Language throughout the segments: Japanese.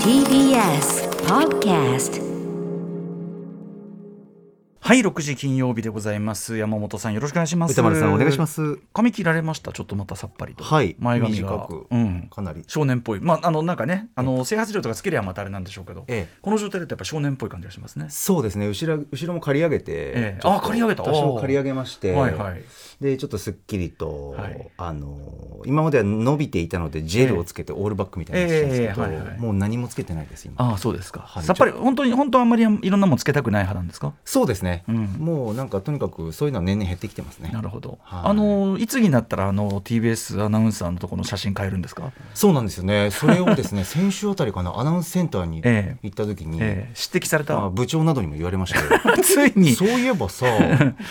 TBS Podcast はい6時金曜日でございます。山本さんよろしくお願いします。歌丸さんお願いします。髪切られました。ちょっとまたさっぱりと。はい前髪が。うん。かなり。少年っぽい。まああのなんかねあの整髪料とかつけりゃまたあれなんでしょうけど、ええ。この状態だとやっぱ少年っぽい感じがしますね。そうですね後ろ後ろも刈り上げて、ええ。あ刈り上げた。多少刈り上げまして、はいはい。でちょっとすっきりと、はい。あの今までは伸びていたのでジェルをつけてオールバックみたいにしてるんですけど、ええ。はいはい。もう何もつけてないです今。ああそうですか、はい。さっぱり本当に本当はあんまりいろんなもんつけたくない派なんですか？そうですね、うん。もうなんかとにかくそういうのは年々減ってきてますね。なるほど、はい。あのいつになったらあの TBS アナウンサーのところの写真変えるんですか、そうなんですよね。それをですね 先週あたりかなアナウンスセンターにええ。行った時に、ええ。指摘された、まあ部長などにも言われましたよ ついに。そういえばさ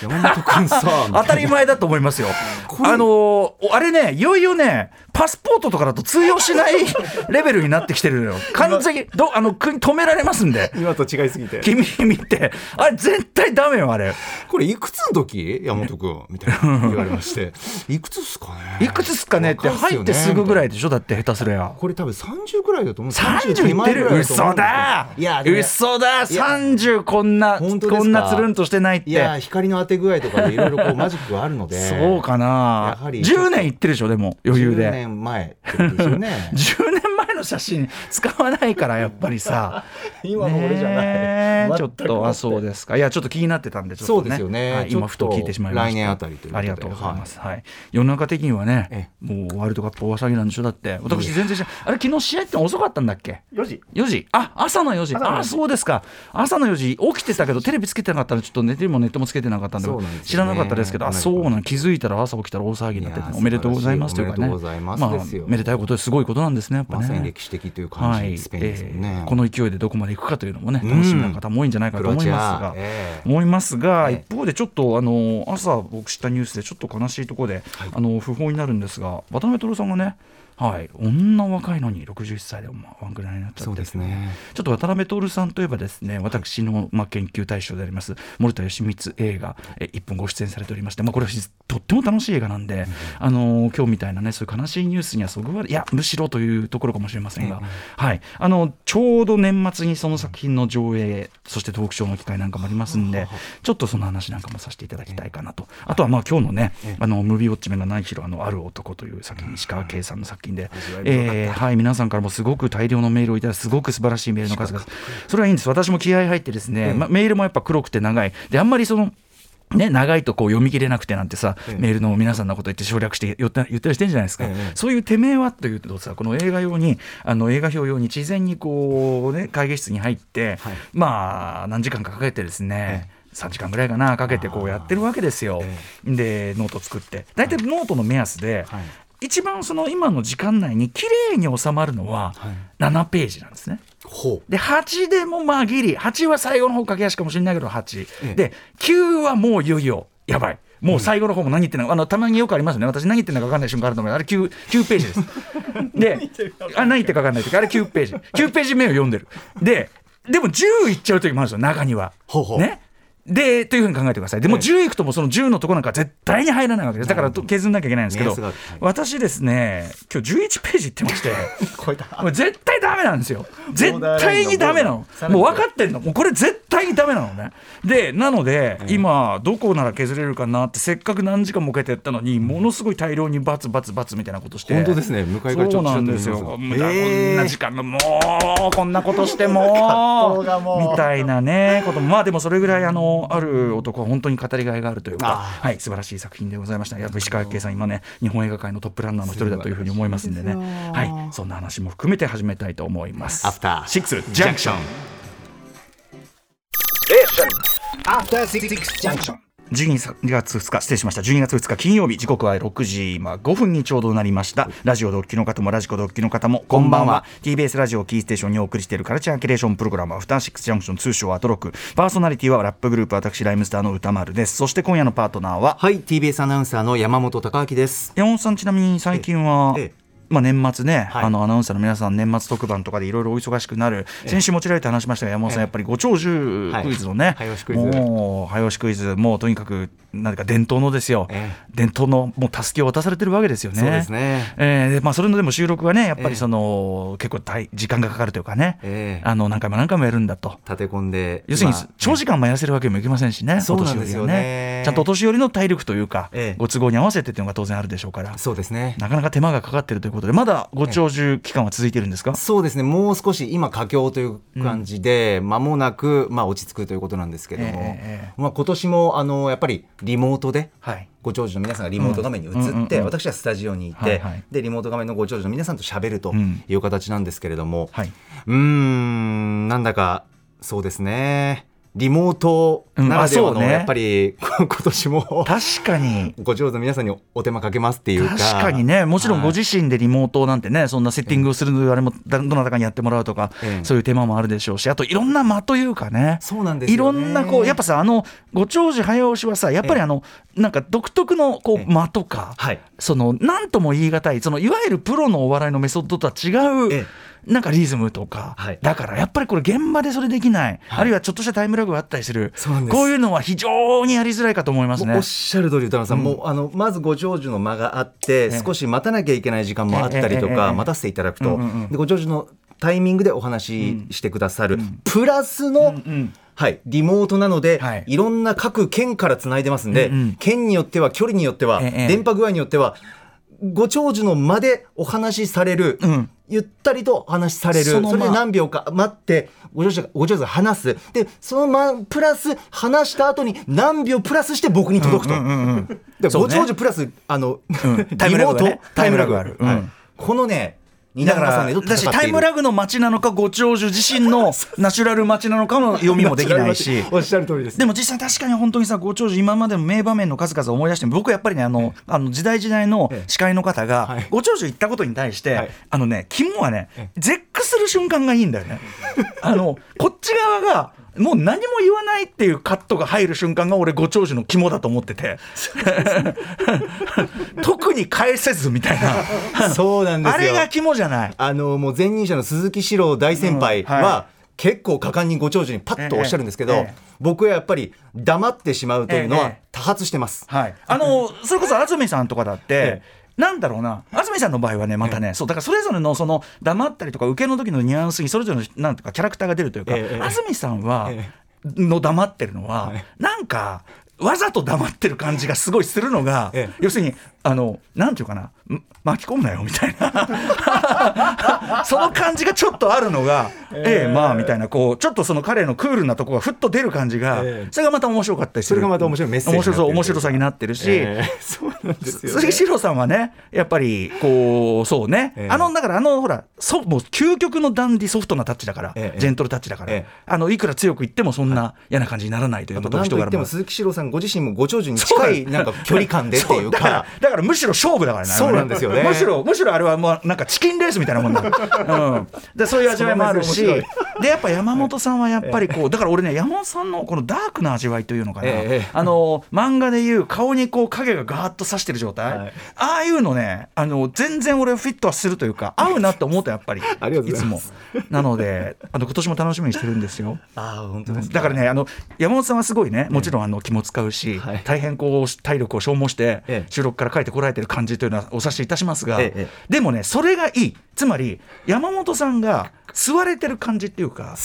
山本君さ当たり前だと思いますよ。れあのーあれね、いよいよね、パスポートとかだと通用しない レベルになってきてるのよ。完全に、どあの国止められますんで。今と違いすぎて。君見て、あれ絶対ダメよ、あれ。これいくつの時？山本君 みたいな言われまして。いくつっすかね？いくつっすかねって若入ってすぐぐらいいでしょ？だって下手すりゃ。これ多分30ぐらいだと思う。30いってる？嘘だいや嘘だいや !30 こんな、こんなつるんとしてないって。いや光の当て具合とかでいろいろこうマジックがあるので。そうかなやはり10年いってるでしょ？でも余裕10で年前ですよね。10年前の写真使わないからやっぱりさ。今の俺じゃない。ねえ。ちょっとあそうですか。いやちょっと気になってたんでちょっと、ね、そうですよね。はい、今ふと聞いてしまいました。来年あたりということで。ありがとうございます、はい。世の中的にはねえもうワールドカップ大騒ぎなんでしょ？だって。私全然知らあれ昨日試合って遅かったんだっけ？4時。4時。あ朝の4時。朝の4時。あそうですか。朝の4時。起きてたけどテレビつけてなかったらちょっと寝てもネットもつけてなかったんでね。知らなかったですけどあそうなん気づいたら朝起きたら大騒ぎになってておめでとうございますというかね。まあめでたいことです。ごいことなんですねやっぱね。まさに歴史的という感じ、はい。スペインですよね、えーこの勢いでどこまで行くかというのもねうん楽しみな方も多いんじゃないかと思いますが、クロアチア。ええ思いますが、ええ一方でちょっとあの朝僕知ったニュースでちょっと悲しいところで、あの不法になるんですが渡辺徹さんがねはい、女若いのに61歳でもワンクライになっちゃって。そうですね。ちょっと渡辺徹さんといえばですね私の、まあ、研究対象であります森田義満映画え一本ご出演されておりまして、まあ、これはとっても楽しい映画なんで、あの今日みたいなねそういう悲しいニュースにはそぐわいやむしろというところかもしれませんが、はい、あのちょうど年末にその作品の上映そしてトークショーの機会なんかもありますんでちょっとその話なんかもさせていただきたいかなと。あとはまあ今日のねあのムービーウォッチメンが何しろあのある男という作品石川圭さんの作品で、えーはい、皆さんからもすごく大量のメールをいただいてすごく素晴らしいメールの数。々それはいいんです。私も気合入ってですね、ま、メールもやっぱ黒くて長い。であんまりそのね、長いとこう読み切れなくてなんてさ、ええメールの皆さんのこと言って省略して言った言ったりしてんじゃないですか、ええそういうてめえはというとさこの映画用にあの映画評用に事前にこう、ね、会議室に入って、はい。まあ何時間かかけてですね、3時間ぐらいかなかけてこうやってるわけですよ、でノート作って。大体ノートの目安で、はい一番その今の時間内に綺麗に収まるのははい。7ページなんですね。ほう。で8でもまあギリ。8は最後の方駆け足かもしれないけど8、ええ。で9はもういよいよやばい。もう最後の方も何言ってんのあのたまによくありますよね。私何言ってんのか分かんない瞬間あると思う。あれ 9, 9ページです。であ何言ってるか分かんない時あれ9ページ。9ページ目を読んでる。ででも10いっちゃう時もあるんですよ中には。ほうほう。ねでというふうに考えてください。でも10いくともその10のところなんか絶対に入らないわけです。だからと削んなきゃいけないんですけど、私ですね今日11ページいってまして 絶対ダメなんですよ。絶対にダメなの。もう分かってんの。もうこれ絶対にダメなのね。で、なので、今、どこなら削れるかなって、せっかく何時間もかけてやったのに、ものすごい大量にバツバツバツみたいなことして。本当ですね向かいからちょっとそうなんですよ。こんな時間の、もう、こんなことしてもみたいなね、ことも。まあでもそれぐらい、あの、ある男は本当に語りがいがあるというか、あはい、素晴らしい作品でございました。やっぱ石川圭さん、今ね、日本映画界のトップランナーの一人だというふうに思いますんでね。はい、そんな話も含めて始めたいと思います。アフターシックスジャンクション。After Six Junction. 12月2日失礼しました。12月2日金曜日時刻は6時今5分にちょうどなりました。ラジオドッキの方もラジコドッキの方もこんばんは。TBS ラジオキーステーションにお送りしているカルチャーキュレーションプログラムアフターシックスジャンクション通称アトロック。パーソナリティはラップグループ私ライムスターの歌丸です。そして今夜のパートナーは？はい TBS アナウンサーの山本貴明です。山本さんちなみに最近は、ええまあ、年末ね、はい。あのアナウンサーの皆さん年末特番とかでいろいろお忙しくなる。先週もちられて話しましたが山本さんやっぱりご長寿クイズのね、はい。早押しクイズ。もう早押しクイズもうとにかくなんか伝統のですよ、え伝統のもうたすきを渡されてるわけですよね。そうですね。えーでまあ、それのでも収録はね、やっぱええ。りその、結構大時間がかかるというかね、ええ。あの何回も何回もやるんだと。立て込んで要するにまあ長時間もやらせるわけにもいきませんしね、そうおなんですよね。ちゃんとお年寄りの体力というか、ええ。ご都合に合わせてっていうのが当然あるでしょうから、そうですね。なかなか手間がかかってるということで、まだご長寿期間は続いているんですか、そうですね。もう少し今佳境という感じで、間もなく、まあ、落ち着くということなんですけども、ええええ。まあ、今年もあのやっぱりリモートではい。ご長寿の皆さんがリモート画面に映って、うんうんうんうん。私はスタジオにいて、でリモート画面のご長寿の皆さんと喋るとうんいう形なんですけれども、はい、うーんなんだかそうですねリモートならではのやっぱり 今年も。確かに。ご長寿の皆さんにお手間かけますっていうか。確かにね、もちろんごはい。自身でリモートなんてね、そんなセッティングをするあれもだどなたかにやってもらうとか、ええ。そういう手間もあるでしょうし、あといろんな間というかね、そうなんですいろんなこう、やっぱさ、あのご長寿早押しはさ、やっぱりあの、なんか独特のこえう間とか、はい。そのなんとも言い難い、そのいわゆるプロのお笑いのメソッドとは違う。えなんかリズムとか、はい。だからやっぱりこれ現場でそれできない、あるいはちょっとしたタイムラグがあったりする。こういうのは非常にやりづらいかと思いますね。おっ。しゃる通り歌野さん、もうあのまずご長寿の間があって、え少し待たなきゃいけない時間もあったりとか、待たせていただくと、うんうんうん。でご長寿のタイミングでお話ししてくださる、プラスの、んはい、リモートなので、はい。い、ろんな各県からつないでますんで、うんうん県によっては距離によっては、ええ。電波具合によってはご長寿の間でお話しされる、うんゆったりとお話しされる。それで何秒か待ってご長寿がご長寿が話す。でその間プラス話した後に何秒プラスして僕に届くと。ご長寿プラスあの、うん。タイムラグある。このね蜷だからだしタイムラグの街なのかご長寿自身の ナチュラル街なのかの読みもできないし。おっしゃる通りですでも実際確かに本当にさご長寿今までの名場面の数々を思い出しても僕やっぱりねあのあの時代時代の司会の方がはいご長寿言ったことに対して、はい。あのね肝はね絶句する瞬間がいいんだよね。あのこっち側がもう何も言わないっていうカットが入る瞬間が俺ご長寿の肝だと思ってて。特に返せずみたいな。そうなんですよ。あれが肝じゃない。あのもう前任者の鈴木史郎大先輩うんはは、結構果敢にご長寿にパッとおっしゃるんですけど、ええええ僕はやっぱり黙ってしまうというのはええ多発してます。はい、あのそれこそ安住さんとかだって、えなんだろうな。安住さんの場合はねまたね、そうだからそれぞれのその黙ったりとか受けの時のニュアンスにそれぞれのなんとかキャラクターが出るというか、ええ安住さんは、えの黙ってるのは、はい。なんかわざと黙ってる感じがすごいするのが、ええ。要するにあのなんていうかな。ん巻き込むなよみたいな。その感じがちょっとあるのが、ええまあみたいなこうちょっとその彼のクールなとこがふっと出る感じが、ええ。それがまた面白かったりする。それがまた面白いメッセージ面白そう面白さになってるし、ええそうなんですよ、ね。鈴木史郎さんはね、やっぱりこう、そうね、ええ。あのだから、あのほらそ、もう究極のダンディソフトなタッチだから、ええ。ジェントルタッチだから、ええ。あのいくら強く言っても、そんな嫌な感じにならないということなんといってもも鈴木史郎さんご自身もご長寿に近いなんか距離感でっていうか。だからむしろ勝負だからねそうなんですよね。むしろむしろあれはもうなんかチキンレースみたいなもんだ、うん、でそういう味わいもあるしでやっぱ山本さんはやっぱりこうだから俺ね山本さんのこのダークな味わいというのかな、ええあの漫画でいう顔にこう影がガーッと刺してる状態、はい。ああいうのねあの全然俺はフィットはするというか合うなって思ったやっぱり。いまつも。なのであの今年も楽しみにしてるんですよ。ああ本当ですだからねあの山本さんはすごいねもちろんあの気も使うし、はい。大変こう体力を消耗してええ。収録から帰ってこられてる感じというのはお察しいたしますが、ええ。でもねそれがいい。つまり山本さんが吸われてる感じっていうか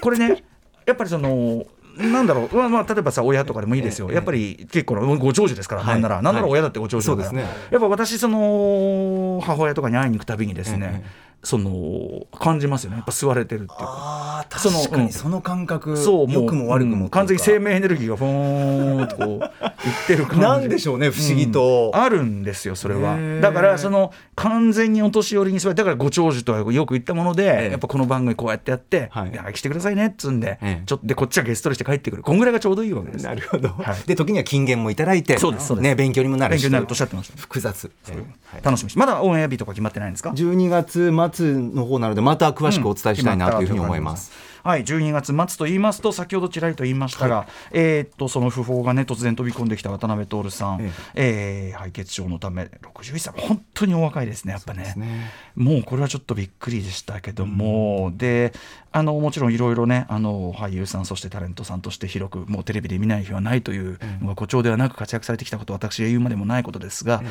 これねやっぱりそのなんだろう、まあまあ、例えばさ親とかでもいいですよ、やっぱり結構のご長寿ですから、はい。なんなら。なんならはい。親だってご長寿ですね。やっぱ私その母親とかに会いに行くたびにですね、ええその感じますよね。やっぱ吸われてるっていうか。その確かうん。にその感覚そう良くも悪くもうん。完全に生命エネルギーがふーんとこういってる感じ。なんでしょうね不思議と、あるんですよそれは。だからその完全にお年寄りにそれだからご長寿とはよく言ったもので、ええ。やっぱこの番組こうやってやって「はい。いや来てくださいね」っつんで、ええ。ちょっとでこっちはゲストとして帰ってくる。こんぐらいがちょうどいいわけです。なるほど、はい。で時には金言もいただいてそうですそうです。ね、勉強にもなるし。勉強になるとおっしゃってました。複雑、えーはい。楽しみまだオンエア日とか決まってないんですか？12月末の方なのでまた詳しくお伝えしたいなというふうに思います、はい、12月末と言いますと先ほどちらりと言いましたが、えーっとその訃報がね突然飛び込んできた渡辺徹さん、えー敗血症のため61歳。本当にお若いですねやっぱね。ね。もうこれはちょっとびっくりでしたけども、であのもちろんいろいろねあの俳優さんそしてタレントさんとして広くもうテレビで見ない日はないというのが誇張ではなく活躍されてきたことは私が言うまでもないことですが、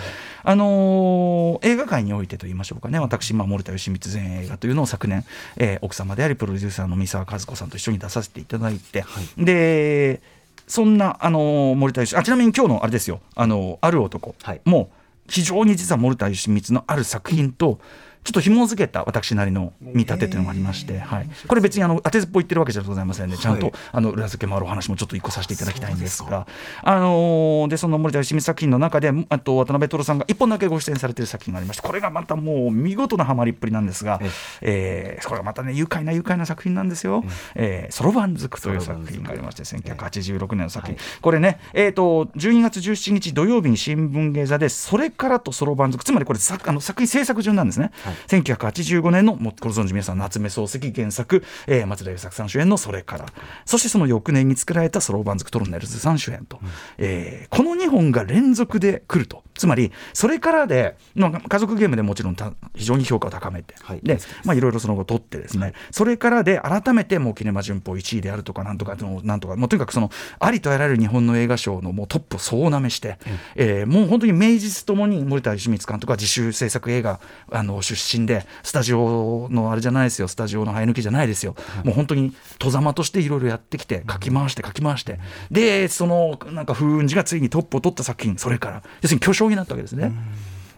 あの映画界においてと言いましょうかね私、まあ、森田義満全映画というのを昨年、えー奥様でありプロデューサーの三沢和子さんと一緒に出させていただいて、でそんな、あの森田義あちなみに今日のあれですよ「あのある男」はい。も非常に実は森田義満のある作品とちょっと紐付けた私なりの見立てというのがありまして、はい、これ別にあの当てずっぽ言ってるわけじゃございませんで、ちゃんと、はいあの裏付けもあるお話もちょっと一個させていただきたいんですが、あのーでその森田義満作品の中であと渡辺徹さんが一本だけご出演されている作品がありましてこれがまたもう見事なハマりっぷりなんですが、えーこれがまたね愉快な愉快な作品なんですよ。えーそろばんずくという作品がありまして1986年の作品、これね、えー、と12月17日土曜日に新聞芸座で「それから」と「そろばんずく」つまりこれ作あの作品制作順なんですね、1985年のもうご存知皆さん夏目漱石原作、えー松田優作さん主演の「それから」そしてその翌年に作られた「そろばんずくトロネルズさん主演と、えーこの2本が連続で来ると。つまり「それからで」まあ家族ゲームでもちろんた非常に評価を高めて、はい。でまあいろいろその後取ってですね、それからで改めてもうキネマ旬報1位であるとかなんとかのなんとかもうとにかくそのありとあらゆる日本の映画賞のもうトップを総なめして、えーもう本当に名実ともに森田義満監督は自主制作映画あの出身でスタジオのあれじゃないですよ。スタジオの生え抜きじゃないですよ、もう本当に戸ざまとしていろいろやってきて書き回して書き回して、でそのなんか風雲児がついにトップを取った作品それから。要するに巨匠になったわけですね。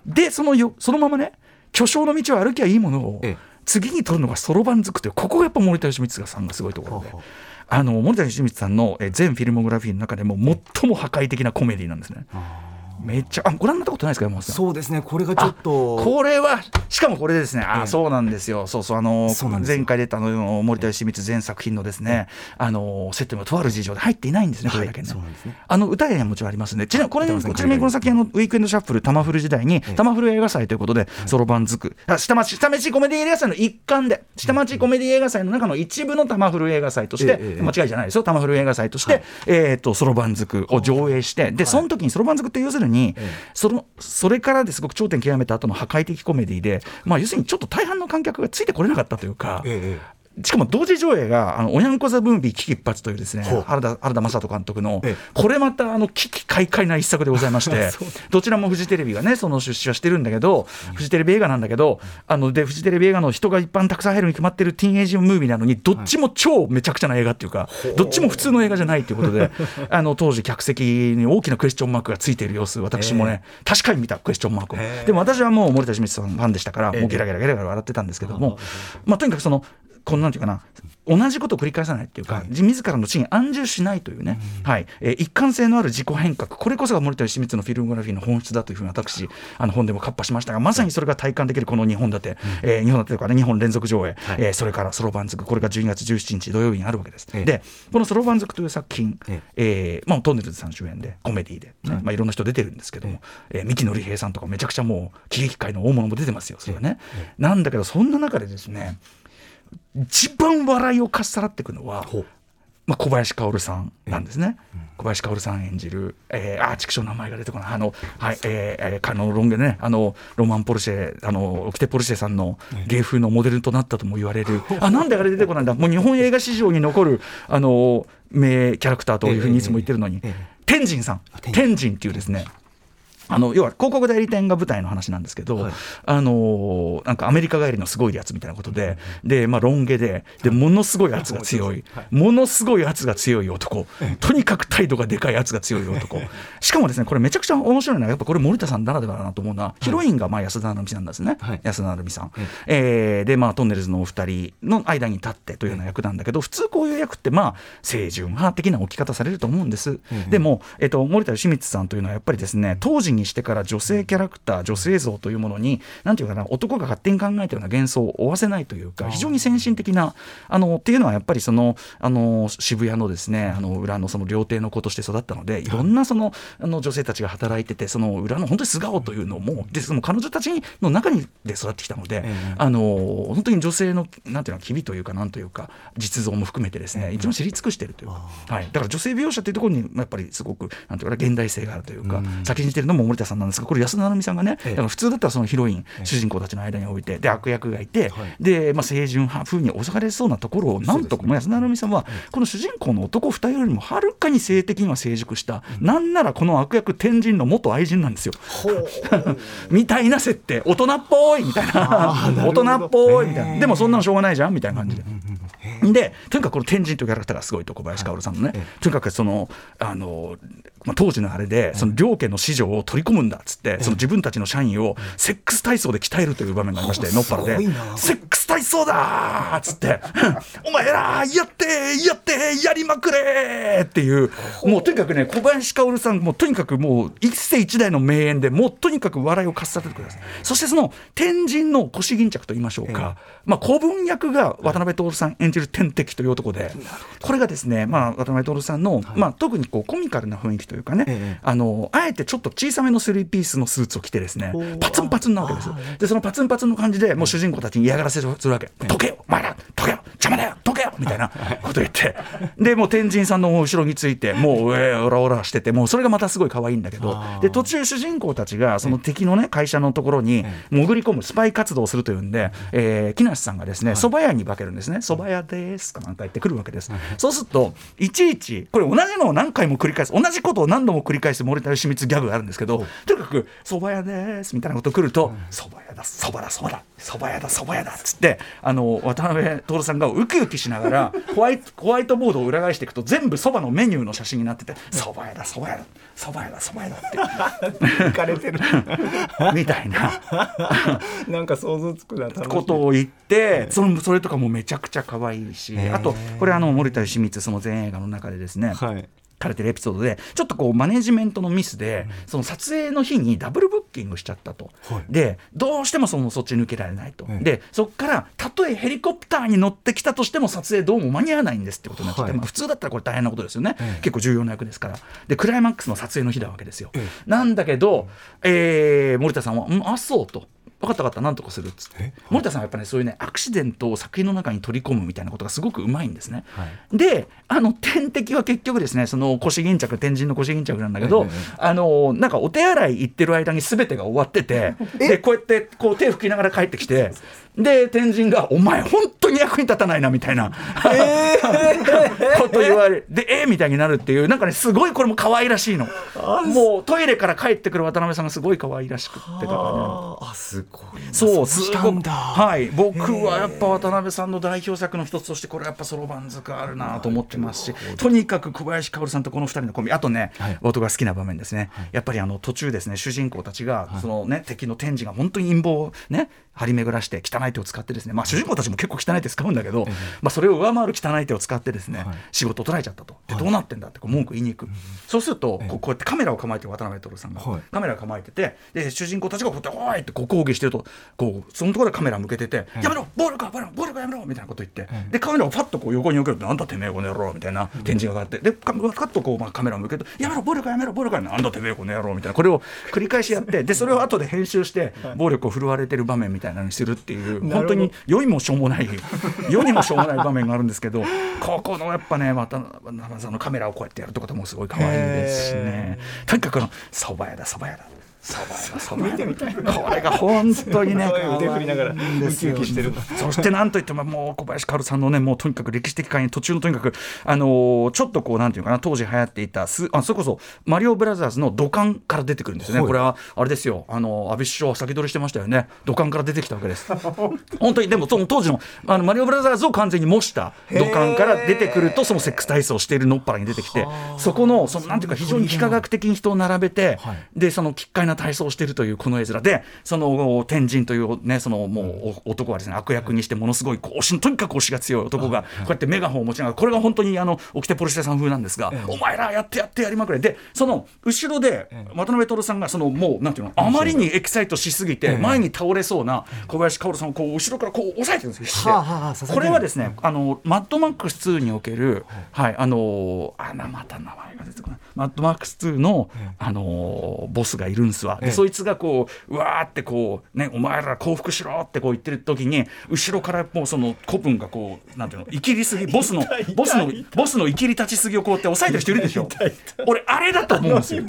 でそのよそのままね巨匠の道を歩きゃいいものを、ええ。次に取るのがそろばんづくというここがやっぱ森田義満さんがすごいところで。あの森田義満さんのえー全フィルモグラフィーの中でも最も破壊的なコメディなんですね。めっちゃあご覧になったことないですか山本さん？そうですね。これがちょっと。これはしかもこれですね、あ、ええ。そうなんですよ、そうそう、あの前回出たあの森田義満全作品のですね、あの設定もとある事情で入っていないんですね、これだけね。そうなんですね。あの歌やにはもちろんありますんで、ちなこれ歌丸さんちなみにこの先あのウィークエンドシャッフルタマフル時代に、タマフル映画祭ということで、そろばんづく、あ下町下町コメディ映画祭の一環で、下町コメディ映画祭の中の一部のタマフル映画祭として、ええええ。間違いじゃないですよ、タマフル映画祭として、えっとそろばんづくを上映して、でその時にそろばんづくって要するに、そのそれからですごく頂点極めた後の破壊的コメディで、まあ要するにちょっと大半の観客がついてこれなかったというか。ええしかも同時上映が、あの、おにゃんこザ・ムービー危機一髪というですね原田、原田雅人監督のええ、これまた、あの、危機快快な一作でございまして、どちらもフジテレビがね、その出資はしてるんだけど、フジテレビ映画なんだけど、あの、で、フジテレビ映画の人が一般たくさん入るに決まってるティーンエイジムービーなのに、どっちも超めちゃくちゃな映画っていうか、どっちも普通の映画じゃないっていうことで、あの、当時客席に大きなクエスチョンマークがついている様子、私もね、確かに見たクエスチョンマークを。でも私はもう森田清水さんファンでしたから、ええ。もうゲラゲラゲラゲラ笑ってたんですけども、まあ、とにかくその、このなんていうかな、同じことを繰り返さないっていうか、はい。自らの地に安住しないというね、はい。えー一貫性のある自己変革、これこそが森田義満のフィルムグラフィーの本質だというふうに私、あの本でもカッパしましたが、まさにそれが体感できるこの2本立て、えー、2本立てというかね、2本連続上映、えーそれからそろばんずく、これが12月17日土曜日にあるわけです。ええ。で、このそろばんずくという作品、ええ。ーまあ、トンネルズさん主演で、コメディで、ねまあ、いろんな人出てるんですけども、えー三木のり平さんとか、めちゃくちゃもう、喜劇界の大物も出てますよ、それはね。なんだけど、そんな中でですね、一番笑いをかっさらっていくのは、まあ、小林薫さんなんですね。小林薫さん演じる、えー、あー、畜生の名前が出てこない、あの、はい、えー、えー、あのロン毛ね、あの、ロマン・ポルシェ、あの、オキテ・ポルシェさんの芸風のモデルとなったとも言われる、あ、なんであれ出てこないんだ、もう日本映画史上に残る、あの、名キャラクターというふうにいつも言ってるのに。天神さん、天神っていうですね、あの要は広告代理店が舞台の話なんですけど、はい。あのーなんかアメリカ帰りのすごいやつみたいなことで、で、まあ、ロン毛で、で、ものすごい圧が強い、ものすごい圧が強い男、とにかく態度がでかい圧が強い男。しかもですね、これめちゃくちゃ面白いのは、やっぱこれ森田さんならではだなと思うのは、ヒロインがまあ安田成美さんなんですね。はい。安田成美さん。ええーで、まあ、トンネルズのお二人の間に立ってというような役なんだけど、普通こういう役って、まあ、清純派的な置き方されると思うんです。でも、えっと、森田義満さんというのはやっぱりですね、当時ににしてから女性キャラクター女性像というものになんていうかな男が勝手に考えたような幻想を負わせないというか非常に先進的なあのっていうのはやっぱりそのあの渋谷のですねあの裏のその料亭の子として育ったのでい。ろんなそのあの女性たちが働いててその裏の本当に素顔というのもでその彼女たちの中にで育ってきたので、あの本当に女性のなんていうの機微というかなんというか実像も含めてですね、一番知り尽くしているというか、はい、だから女性描写というところにやっぱりすごくなんていうかな現代性があるというか、先んじてるのも森田さんなんですがこれ安田成美さんがね、だから普通だったらそのヒロイン、主人公たちの間に置いてで悪役がいて、で、まあ、清純派風に押されそうなところをなんとかも安田成美さんはこの主人公の男2人よりもはるかに性的には成熟した、なんならこの悪役天神の元愛人なんですよ。みたいな設定。大人っぽいみたいな。大人っぽいみたいな。でもそんなのしょうがないじゃんみたいな感じで。でとにかくこの天神というキャラクターがすごいと小林薫さんのね、とにかくそのあの、まあ、当時のあれでその両家の市場を取り込むんだっつって、その自分たちの社員をセックス体操で鍛えるという場面がありましてのっぱらで「セックス体操だ!」っつって「お前らやってやってやりまくれ!」っていうもうとにかくね小林薫さんもうとにかくもう一世一代の名演でもうとにかく笑いをかっさせてください。そしてその天神の腰巾着と言いましょうか、まあ、古文役が渡辺徹さん演じる天敵という男でこれがですね、まあ、渡辺徹さんの、まあ、特にこうコミカルな雰囲気というかね、あのあえてちょっと小さめのスリーピースのスーツを着てですねパツンパツンなわけですよ。でそのパツンパツンの感じでもう主人公たちに嫌がらせするわけ「解けよ。お前ら解けよ邪魔だよ解けよ!」みたいなこと言って。でもう天神さんの後ろについてもうえーオラオラしててもうそれがまたすごい可愛いんだけど。で途中主人公たちがその敵のね会社のところに潜り込むスパイ活動をするというんで、えー木梨さんがですね蕎麦屋に化けるんですね蕎麦屋ですかなんか言ってくるわけです、そうするといちいちこれ同じのを何回も繰り返す同じことを何度も繰り返す森田義満ギャグがあるんですけどとにかく蕎麦屋ですみたいなこと来ると蕎麦屋だ蕎麦だ蕎麦だ蕎麦屋だ蕎麦屋だっつってあの渡辺徹さんがウキウキしながら ホワイトホワイトボードを裏返していくと全部蕎麦のメニューの写真になってて蕎麦屋だ蕎麦屋だ蕎麦屋だ蕎麦屋だって。浮かれてる。みたいな。なんか想像つくなことを言ってそのそれとかもめちゃくちゃ可愛いしあとこれあの森田義満その全映画の中でですね、はい。書かれてるエピソードでちょっとこうマネジメントのミスで、その撮影の日にダブルブッキングしちゃったと、でどうしてもそのそっち抜けられないと、でそこからたとえヘリコプターに乗ってきたとしても撮影どうも間に合わないんですってことになっちゃって、はい。まあ、普通だったらこれ大変なことですよね、結構重要な役ですから。でクライマックスの撮影の日なわけですよ、なんだけど、えー森田さんは「うんあそう」と。分かった分かったなんとかするっつって。森田さんはやっぱねそういうねアクシデントを作品の中に取り込むみたいなことがすごくうまいんですね、であの天敵は結局ですねその腰巾着天神の腰巾着なんだけど、あのなんかお手洗い行ってる間に全てが終わっててでこうやってこう手拭きながら帰ってきてで天神が「お前本当に役に立たないな」みたいな、こと言われでえ？ーみたいになるっていうなんかねすごいこれも可愛らしいの。もうトイレから帰ってくる渡辺さんがすごい可愛らしくってだからね。あすそう、すごく。はい、僕はやっぱ渡辺さんの代表作の一つとして、これやっぱそろばん塚あるなと思ってますし。とにかく小林薫さんとこの二人のコンビ、あとね、僕が好きな場面ですね。やっぱりあの途中ですね、主人公たちが、そのね、敵の天智が本当に陰謀をね。張り巡らして汚い手を使ってですね、まあ、主人公たちも結構汚い手使うんだけど、まあ、それを上回る汚い手を使ってですね、仕事を取られちゃったと。でどうなってんだってこう文句言いに行く、そうするとこうこうやってカメラを構えてる渡辺徹さんが、はい。カメラを構えててで主人公たちがこうやって「おい!」ってこう抗議してるとこうそのところでカメラ向けてて「やめろ暴力か暴力暴力やめろ!」みたいなこと言って、でカメラをパッとこう横に置けると「なんだてめえこの野郎」みたいな展示があってでカパッとこう、まあ、カメラを向けて「やめろ暴力やめろ暴力やめろなんだてめえこの野郎」みたいな。これを繰り返しやってでそれを後で編集して暴力を振るわれてる場面みたいなのにするっていう本当に世にもしょうもない 世にもしょうもない場面があるんですけどここのやっぱねまたそのカメラをこうやってやるとこともすごい可愛いですしね。とにかくあの蕎麦屋だ蕎麦屋だ蕎麦屋だ蕎麦屋だこれが本当にね 腕振りながらウキウキしてるそしてなんといってももう小林薫さんのねもうとにかく歴史的回に途中のとにかくあのーちょっとこうなんていうかな当時流行っていたすあそれこそマリオブラザーズの土管から出てくるんですよね、これはあれですよ。あの安倍首相は先取りしてましたよね。土管から出てきたわけです。本当にでもその当時のあのマリオブラザーズを完全に模した土管から出てくるとそのセックス体操をしているのっぱらに出てきてそこのそのなんていうか非常に幾何学的に人を並べて、でその奇怪なな体操をしているというこの絵面。でその天神というねそのもうお男はですね悪役にしてものすごいとにかく押しが強い男がこうやってメガホンを持ちながらこれが本当にあの起きてポルシェさん風なんですが、お前らやってやってやりまくれ。でその後ろで渡辺徹さんがそのもうなんていうのあまりにエキサイトしすぎて前に倒れそうな小林薫さんをこう後ろからこう押さえてるんですよこれはですねあのマッドマックス2におけるはいあのあなまた名前が出てこない。マッドマックス2のあのボスがいるんですわ。でそいつがこううわーってこうねお前ら降伏しろってこう言ってる時に後ろからもうその古文がこうなんていうの生きりすぎボスのボスのボスの生きり立ちすぎをこうやって抑えてる人いるでしょ。俺あれだと思うんですよ。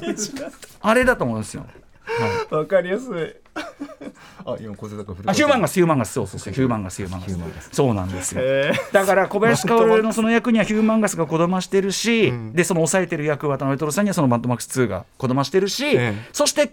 あれだと思うんですよ。わかりやすい。あ今小坂古あヒューマンガスヒューマンガス。そうそうそう。ヒューマンガスヒューマンガス。ヒューマンガス。そうなんですよ。へだから小林薫のその役にはヒューマンガスがこだましてるし、でその抑えてる役渡辺徹さんにはそのバッドマックス2がこだましてるし、ええ。そして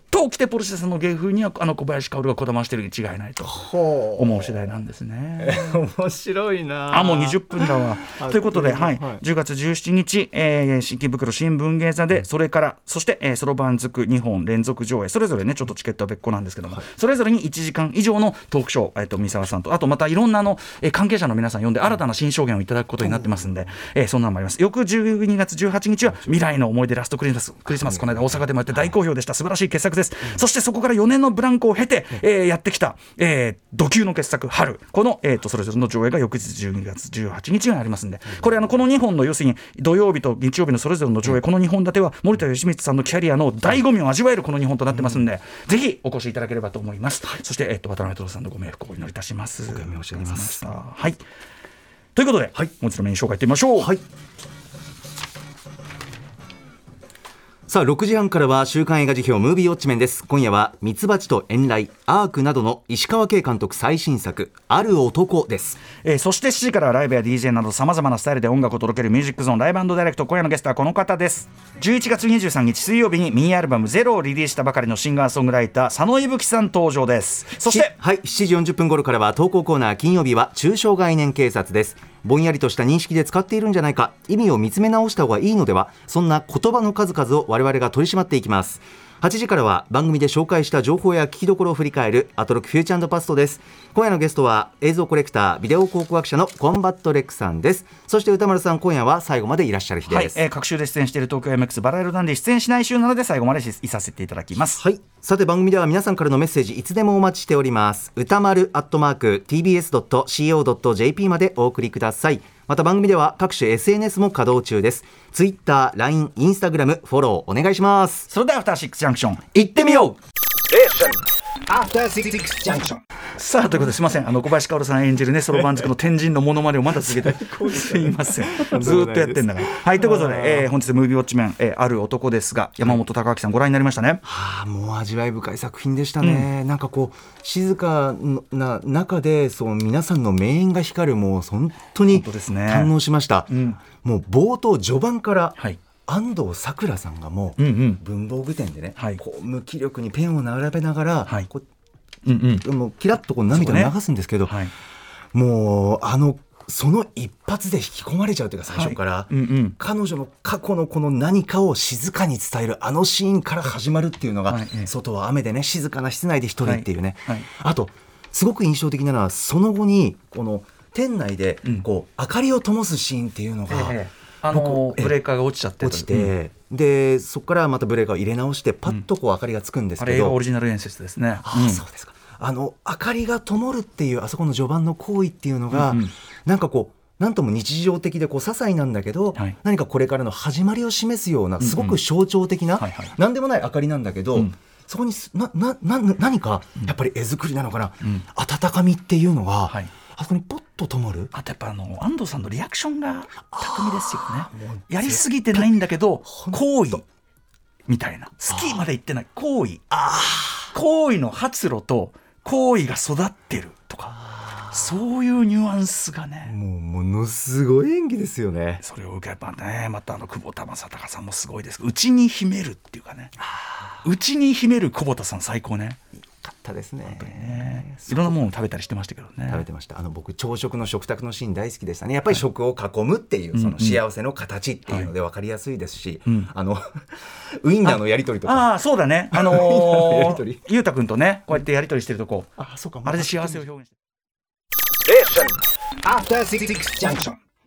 と起きてポルシェさんの芸風にはあの小林薫がこだましてるに違いないとほ思う次第なんですね。面白いな。あもう20分だわ。あ。ということで、はい。はい。10月17日、えー、池袋新聞芸座で、それから、そして、えー、そろばんづく2本連続上映、それぞれね、ちょっとチケットは別個なんですけども、それぞれに1時間以上のトークショー、えー、と三沢さんと、あとまたいろんなあの、えー関係者の皆さん呼んで、新たな新証言をいただくことになってますんで、えーそんなのもあります。翌12月18日は、未来の思い出ラストクリスマス、クリスマス、この間大阪でもやって大好評でした、素晴らしい傑作です。そしてそこから4年のブランクを経て、えーやってきた、えー、土級の傑作、春、この、えー、とそれぞれの上映が翌日12月18日にありますんで、これあの、この2本の要するに土曜日と日曜日のそれぞれの上映、この2本立ては森田義満さんのキャリアの醍醐味を味わえるこの2本となってますんで、ぜひお越しいただければと思います。そして、えー、と渡辺徹さんのご冥福をお祈りいたします。おします。はい。ということで、もう一度メイン紹介いってみましょう。はいさあ6時半からは週刊映画辞表ムービーウォッチメンです。今夜はミツバチと遠雷アークなどの石川慶監督最新作ある男です。えーそして7時からはライブや DJ などさまざまなスタイルで音楽を届けるミュージックゾーンライブダイレクト。今夜のゲストはこの方です。11月23日水曜日にミニアルバム「ゼロをリリースしたばかりのシンガーソングライター佐野伊吹さん登場です。そしてはい7時40分頃からは投稿コーナー金曜日は中小概念警察ですぼんやりとした認識で使っているんじゃないか意味を見つめ直した方がいいのではそんな言葉の数々を我々が取り締まっていきます。8時からは番組で紹介した情報や聞きどころを振り返るアトロックフューチャーパストです。今夜のゲストは映像コレクタービデオ考古学者のコンバットレックさんです。そして宇多丸さん今夜は最後までいらっしゃる日はい。です、えー隔週で出演している東京 MX バラ色なんで出演しない週なので最後までいさせていただきます。はい。さて番組では皆さんからのメッセージいつでもお待ちしております。歌丸アットマーク tbs.co.jp までお送りください。また番組では各種 SNS も稼働中です。Twitter、LINE、Instagram フォローお願いします。それではアフターシックスジャンクション行ってみよう After Six Junction. さあということですみません。あの小林薫さん演じるねそろばんづくの天神のモノマネをまだ続けて すいません。ずーっとやってんだから。はいということで、えー本日ムービーウォッチメン、えーある男ですが山本隆明さんご覧になりましたね。はあ、もう味わい深い作品でしたね、なんかこう静かな中でそう皆さんの名演が光るもう本当に本当ですね。堪能しました、ん。もう冒頭序盤から、はい安藤サクラさんがもううんうん。文房具店でね、はい。こう無気力にペンを並べながら、はい。こうんうん。うもうキラッとこう涙を流すんですけど、はい。もうあのその一発で引き込まれちゃうというか最初から、うんうん。彼女の過去のこの何かを静かに伝えるあのシーンから始まるっていうのが、はい。ええ。外は雨でね静かな室内で一人っていうね、はい。はい。あとすごく印象的なのはその後にこの店内でうん。こう、明かりを灯すシーンっていうのが、ええあのブレーカーが落ちちゃって落ちて、でそこからまたブレーカーを入れ直してパッとこう明かりがつくんですあれがけど、オリジナル演出ですね。ああそうですか。あの明かりが灯るっていうあそこの序盤の行為っていうのが、うんうん。なんかこうなんとも日常的でこう些細なんだけど、はい。何かこれからの始まりを示すようなすごく象徴的な、はいはい。何でもない明かりなんだけど、うん。そこにすななな何かやっぱり絵作りなのかな、ん。温かみっていうのが、はいあそこにポッと灯る？あとやっぱあの安藤さんのリアクションが巧みですよね。やりすぎてないんだけど行為みたいな。スキーまで行ってない。行為行為の発露と行為が育ってるとか。そういうニュアンスがね。もうものすごい演技ですよね。それを受けばねまたあの久保田正孝さんもすごいです。内に秘めるっていうかね。内に秘める久保田さん最高ねかったですね。ね。いろんなものを食べたりしてましたけどね。食べてました。あの僕朝食の食卓のシーン大好きでしたね。やっぱり食を囲むっていう、その幸せの形っていうので分かりやすいですし、ん。あの ウインナーのやり取りとか。ああそうだね。あのー、ゆうたくんとねこうやってやり取りしてるとこ。あそうか。あれで幸せを表現して After Six Junction.